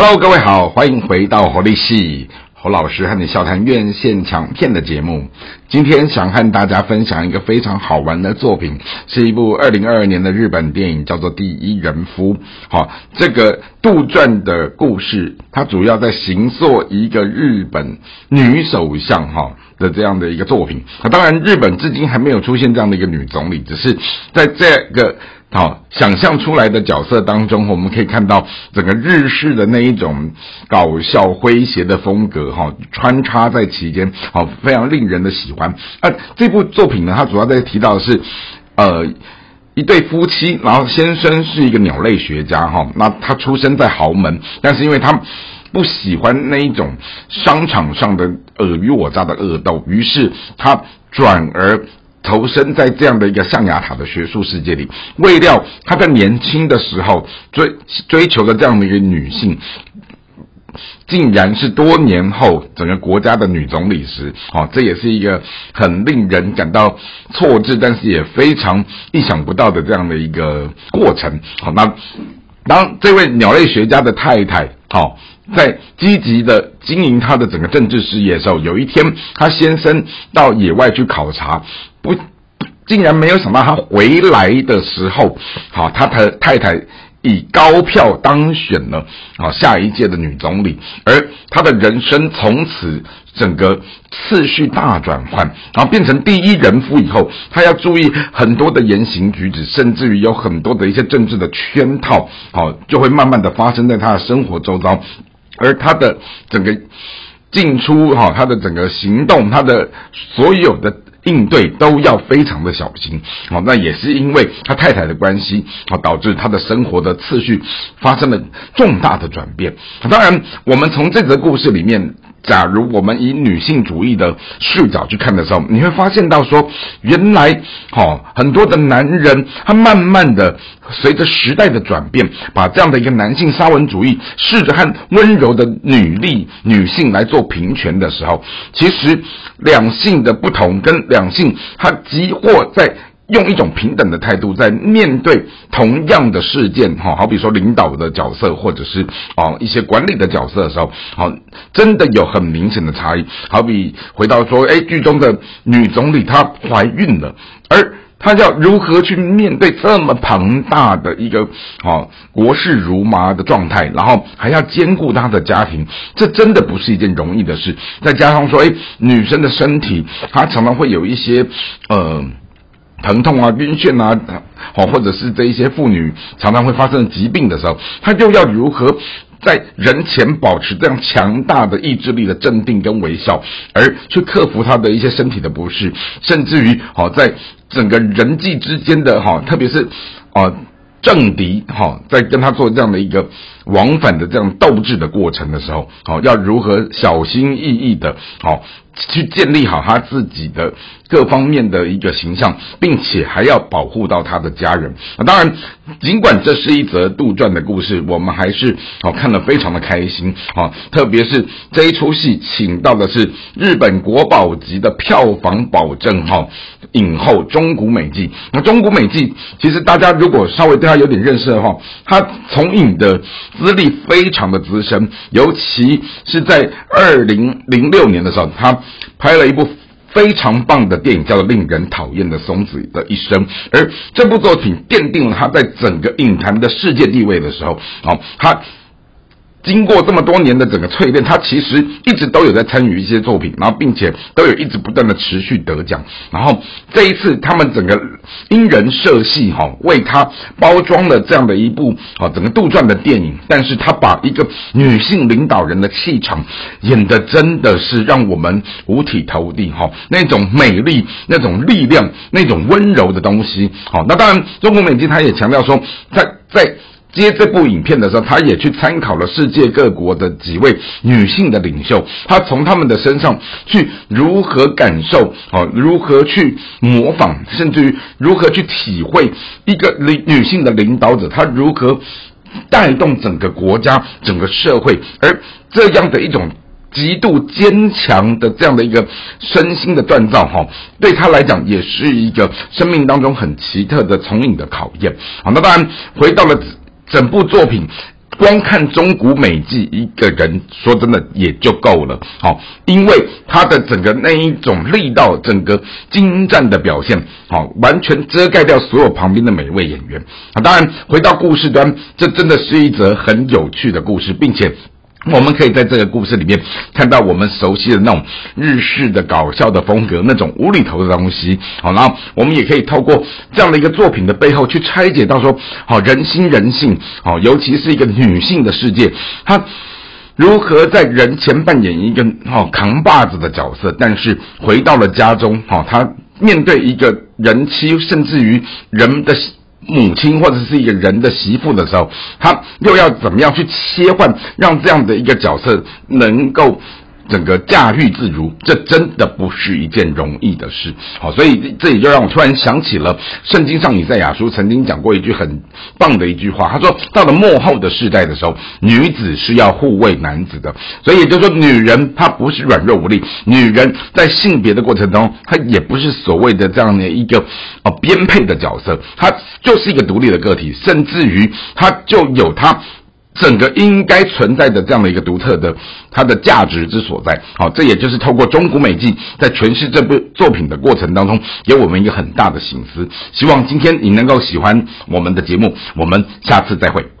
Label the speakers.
Speaker 1: Hello，各位好，欢迎回到活力系侯老师和你笑谈院线强片的节目。今天想和大家分享一个非常好玩的作品，是一部二零二二年的日本电影，叫做《第一人夫》。好，这个杜撰的故事，它主要在行塑一个日本女首相哈的这样的一个作品。那当然，日本至今还没有出现这样的一个女总理，只是在这个。好，想象出来的角色当中，我们可以看到整个日式的那一种搞笑诙谐的风格，哈，穿插在其间，好，非常令人的喜欢。啊，这部作品呢，它主要在提到的是，呃，一对夫妻，然后先生是一个鸟类学家，哈，那他出生在豪门，但是因为他不喜欢那一种商场上的尔虞我诈的恶斗，于是他转而。投身在这样的一个象牙塔的学术世界里，未料他在年轻的时候追追求的这样的一个女性，竟然是多年后整个国家的女总理时，哦，这也是一个很令人感到挫折，但是也非常意想不到的这样的一个过程。好，那当这位鸟类学家的太太，好。在积极的经营他的整个政治事业的时候，有一天他先生到野外去考察，不，竟然没有想到他回来的时候，好，他的太太以高票当选了啊下一届的女总理，而他的人生从此整个次序大转换，然后变成第一人夫以后，他要注意很多的言行举止，甚至于有很多的一些政治的圈套，好，就会慢慢的发生在他的生活周遭。而他的整个进出哈，他的整个行动，他的所有的应对都要非常的小心。好，那也是因为他太太的关系，啊，导致他的生活的次序发生了重大的转变。当然，我们从这则故事里面。假如我们以女性主义的视角去看的时候，你会发现到说，原来哈很多的男人，他慢慢的随着时代的转变，把这样的一个男性沙文主义试着和温柔的女力女性来做平权的时候，其实两性的不同跟两性，它集或在。用一种平等的态度，在面对同样的事件，哈，好比说领导的角色，或者是啊一些管理的角色的时候，好，真的有很明显的差异。好比回到说，哎，剧中的女总理她怀孕了，而她要如何去面对这么庞大的一个啊国事如麻的状态，然后还要兼顾她的家庭，这真的不是一件容易的事。再加上说，哎，女生的身体，她常常会有一些呃。疼痛啊，晕眩啊，好，或者是这一些妇女常常会发生疾病的时候，她就要如何在人前保持这样强大的意志力的镇定跟微笑，而去克服她的一些身体的不适，甚至于好在整个人际之间的哈，特别是啊政敌哈，在跟他做这样的一个往返的这样斗志的过程的时候，好要如何小心翼翼的，好。去建立好他自己的各方面的一个形象，并且还要保护到他的家人。那当然，尽管这是一则杜撰的故事，我们还是哦看得非常的开心啊！特别是这一出戏，请到的是日本国宝级的票房保证哈影后中谷美纪。那中谷美纪，其实大家如果稍微对他有点认识的话，他从影的资历非常的资深，尤其是在二零零六年的时候，他。拍了一部非常棒的电影，叫做《令人讨厌的松子的一生》，而这部作品奠定了他在整个影坛的世界地位的时候，好，他。经过这么多年的整个淬炼，他其实一直都有在参与一些作品，然后并且都有一直不断的持续得奖。然后这一次，他们整个因人设戏哈，为他包装了这样的一部啊整个杜撰的电影。但是他把一个女性领导人的气场演的真的是让我们五体投地哈，那种美丽、那种力量、那种温柔的东西。好，那当然，中国美金他也强调说，在在。接这部影片的时候，他也去参考了世界各国的几位女性的领袖，他从他们的身上去如何感受，哦，如何去模仿，甚至于如何去体会一个领女性的领导者，她如何带动整个国家、整个社会，而这样的一种极度坚强的这样的一个身心的锻造，哈，对他来讲也是一个生命当中很奇特的从影的考验。好，那当然回到了。整部作品光看中古美纪一个人说真的也就够了，好，因为他的整个那一种力道，整个精湛的表现，好，完全遮盖掉所有旁边的每一位演员啊。当然，回到故事端，这真的是一则很有趣的故事，并且。我们可以在这个故事里面看到我们熟悉的那种日式的搞笑的风格，那种无厘头的东西。好，然后我们也可以透过这样的一个作品的背后去拆解到说，好人心人性，好，尤其是一个女性的世界，她如何在人前扮演一个好扛把子的角色，但是回到了家中，好，她面对一个人妻，甚至于人的。母亲或者是一个人的媳妇的时候，他又要怎么样去切换，让这样的一个角色能够？整个驾驭自如，这真的不是一件容易的事。好，所以这也就让我突然想起了圣经上以赛亚书曾经讲过一句很棒的一句话。他说，到了末后的世代的时候，女子是要护卫男子的。所以也就是说，女人她不是软弱无力，女人在性别的过程中，她也不是所谓的这样的一个哦编配的角色，她就是一个独立的个体，甚至于她就有她。整个应该存在的这样的一个独特的它的价值之所在，好，这也就是透过中古美纪在诠释这部作品的过程当中，给我们一个很大的醒思。希望今天你能够喜欢我们的节目，我们下次再会。